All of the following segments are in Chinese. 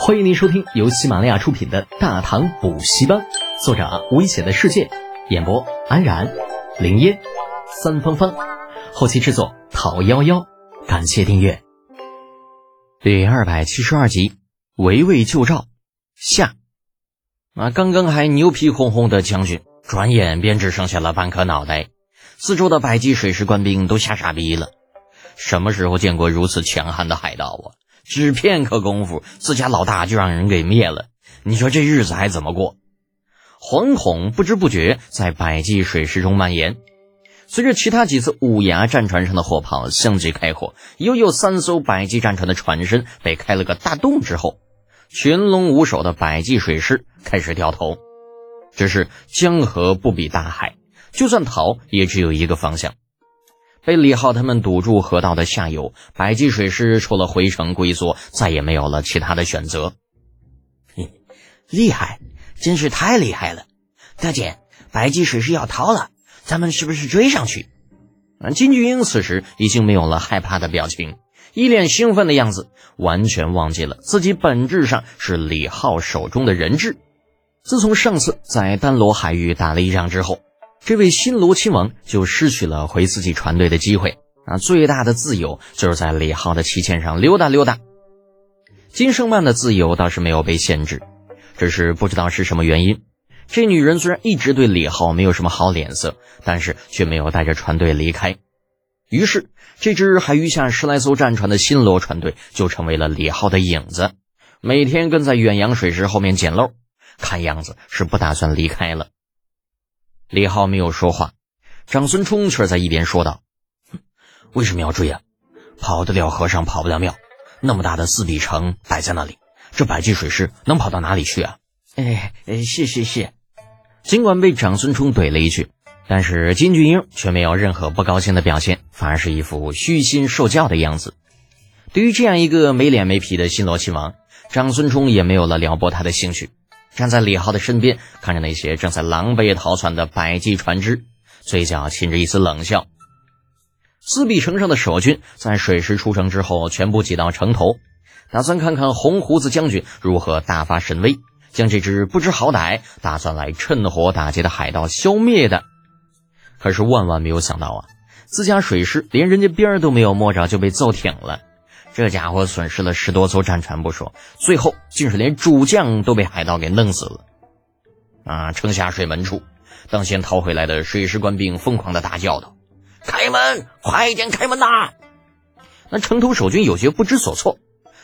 欢迎您收听由喜马拉雅出品的《大唐补习班》，作者危险的世界，演播安然、林烟、三芳芳，后期制作陶幺幺。感谢订阅。第二百七十二集，围魏救赵下。啊，刚刚还牛皮哄哄的将军，转眼便只剩下了半颗脑袋。四周的百骑水师官兵都吓傻逼了。什么时候见过如此强悍的海盗啊？只片刻功夫，自家老大就让人给灭了。你说这日子还怎么过？惶恐不知不觉在百济水师中蔓延。随着其他几次五牙战船上的火炮相继开火，又有三艘百济战船的船身被开了个大洞之后，群龙无首的百济水师开始掉头。只是江河不比大海，就算逃，也只有一个方向。被李浩他们堵住河道的下游，百济水师除了回城龟缩，再也没有了其他的选择。嘿，厉害，真是太厉害了！大姐，百济水师要逃了，咱们是不是追上去？啊，金巨英此时已经没有了害怕的表情，一脸兴奋的样子，完全忘记了自己本质上是李浩手中的人质。自从上次在丹罗海域打了一仗之后。这位新罗亲王就失去了回自己船队的机会啊！最大的自由就是在李浩的旗舰上溜达溜达。金圣曼的自由倒是没有被限制，只是不知道是什么原因，这女人虽然一直对李浩没有什么好脸色，但是却没有带着船队离开。于是，这支还余下十来艘战船的新罗船队就成为了李浩的影子，每天跟在远洋水师后面捡漏，看样子是不打算离开了。李浩没有说话，长孙冲却在一边说道：“为什么要追啊？跑得了和尚跑不了庙，那么大的四壁城摆在那里，这百济水师能跑到哪里去啊？”哎哎，是是是。尽管被长孙冲怼了一句，但是金俊英却没有任何不高兴的表现，反而是一副虚心受教的样子。对于这样一个没脸没皮的新罗亲王，长孙冲也没有了撩拨他的兴趣。站在李浩的身边，看着那些正在狼狈逃窜的百济船只，嘴角噙着一丝冷笑。四壁城上的守军在水师出城之后，全部挤到城头，打算看看红胡子将军如何大发神威，将这只不知好歹、打算来趁火打劫的海盗消灭的。可是万万没有想到啊，自家水师连人家边儿都没有摸着，就被揍挺了。这家伙损失了十多艘战船不说，最后竟是连主将都被海盗给弄死了。啊！城下水门处，当先逃回来的水师官兵疯狂的大叫道：“开门，快点开门呐！”那城头守军有些不知所措，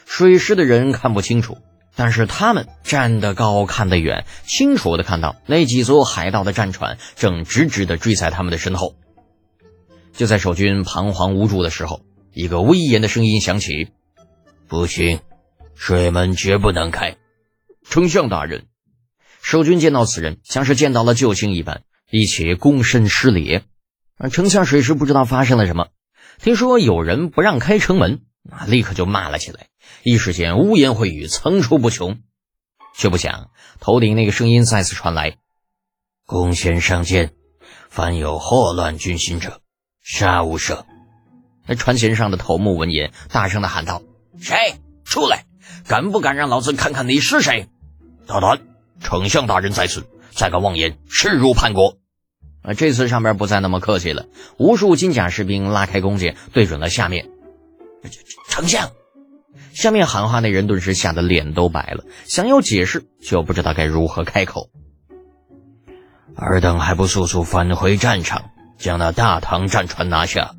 水师的人看不清楚，但是他们站得高，看得远，清楚的看到那几艘海盗的战船正直直的追在他们的身后。就在守军彷徨无助的时候。一个威严的声音响起：“不行，水门绝不能开。”丞相大人，守军见到此人，像是见到了救星一般，一起躬身施礼。啊，丞相水师不知道发生了什么，听说有人不让开城门，啊，立刻就骂了起来。一时间污言秽语层出不穷，却不想头顶那个声音再次传来：“公先上见，凡有祸乱军心者，杀无赦。”那船舷上的头目闻言，大声的喊道：“谁出来？敢不敢让老子看看你是谁？”大胆！丞相大人在此，再敢妄言，誓入叛国！啊，这次上边不再那么客气了，无数金甲士兵拉开弓箭，对准了下面。丞相，下面喊话那人顿时吓得脸都白了，想要解释，却又不知道该如何开口。尔等还不速速返回战场，将那大唐战船拿下！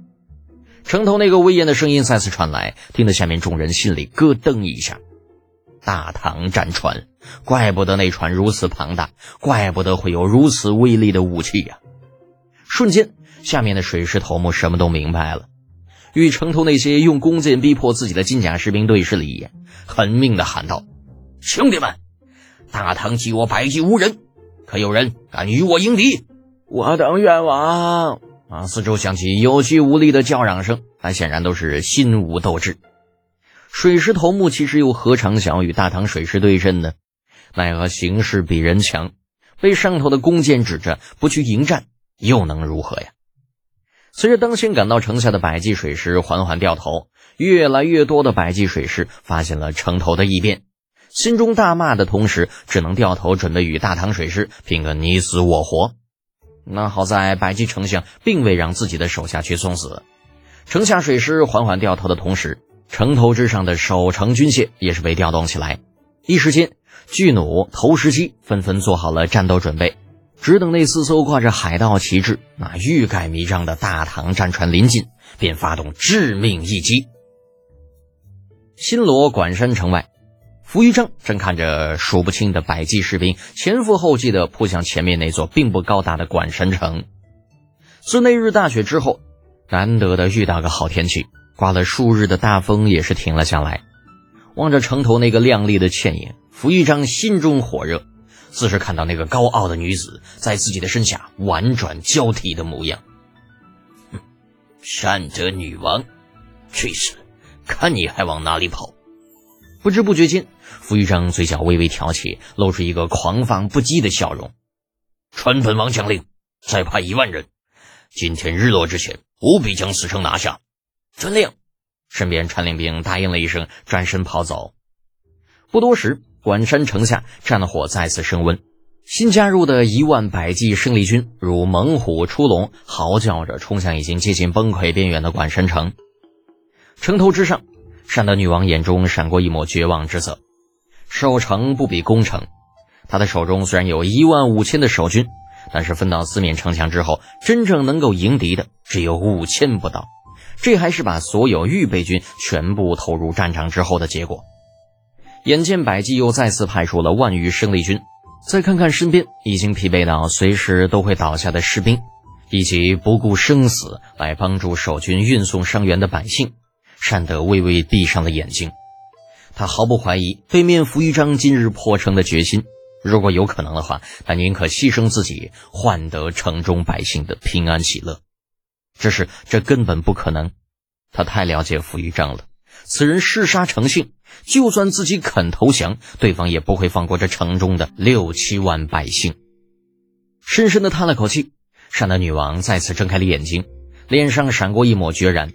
城头那个威严的声音再次传来，听得下面众人心里咯噔一下。大唐战船，怪不得那船如此庞大，怪不得会有如此威力的武器呀！瞬间，下面的水师头目什么都明白了，与城头那些用弓箭逼迫自己的金甲士兵对视了一眼，狠命的喊道：“兄弟们，大唐击我百济无人，可有人敢与我迎敌？我等愿往。”啊！四周响起有气无力的叫嚷声，那显然都是心无斗志。水师头目其实又何尝想要与大唐水师对阵呢？奈何形势比人强，被上头的弓箭指着，不去迎战又能如何呀？随着当先赶到城下的百济水师缓缓掉头，越来越多的百济水师发现了城头的异变，心中大骂的同时，只能掉头准备与大唐水师拼个你死我活。那好在百济丞相并未让自己的手下去送死，城下水师缓缓掉头的同时，城头之上的守城军械也是被调动起来。一时间，巨弩、投石机纷纷做好了战斗准备，只等那四艘挂着海盗旗帜、那欲盖弥彰的大唐战船临近，便发动致命一击。新罗管山城外。扶余章正看着数不清的百骑士兵前赴后继地扑向前面那座并不高大的管山城。自那日大雪之后，难得的遇到个好天气，刮了数日的大风也是停了下来。望着城头那个亮丽的倩影，扶余章心中火热，似是看到那个高傲的女子在自己的身下婉转交替的模样。善德女王，去死！看你还往哪里跑！不知不觉间，傅玉章嘴角微微挑起，露出一个狂放不羁的笑容。传本王将令，再派一万人，今天日落之前，务必将此城拿下。遵令。身边传令兵答应了一声，转身跑走。不多时，关山城下战火再次升温，新加入的一万百骑胜利军如猛虎出笼，嚎叫着冲向已经接近崩溃边缘的关山城。城头之上。善德女王眼中闪过一抹绝望之色。守城不比攻城，她的手中虽然有一万五千的守军，但是分到四面城墙之后，真正能够迎敌的只有五千不到。这还是把所有预备军全部投入战场之后的结果。眼见百济又再次派出了万余生力军，再看看身边已经疲惫到随时都会倒下的士兵，以及不顾生死来帮助守军运送伤员的百姓。善德微微闭上了眼睛，他毫不怀疑对面扶余章今日破城的决心。如果有可能的话，他宁可牺牲自己，换得城中百姓的平安喜乐。只是这根本不可能，他太了解扶余章了。此人嗜杀成性，就算自己肯投降，对方也不会放过这城中的六七万百姓。深深的叹了口气，善德女王再次睁开了眼睛，脸上闪过一抹决然。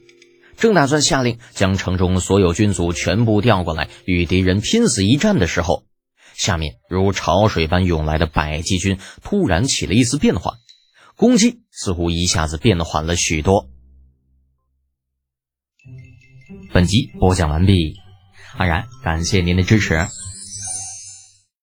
正打算下令将城中所有军卒全部调过来与敌人拼死一战的时候，下面如潮水般涌来的百骑军突然起了一丝变化，攻击似乎一下子变缓了许多。本集播讲完毕，安然感谢您的支持。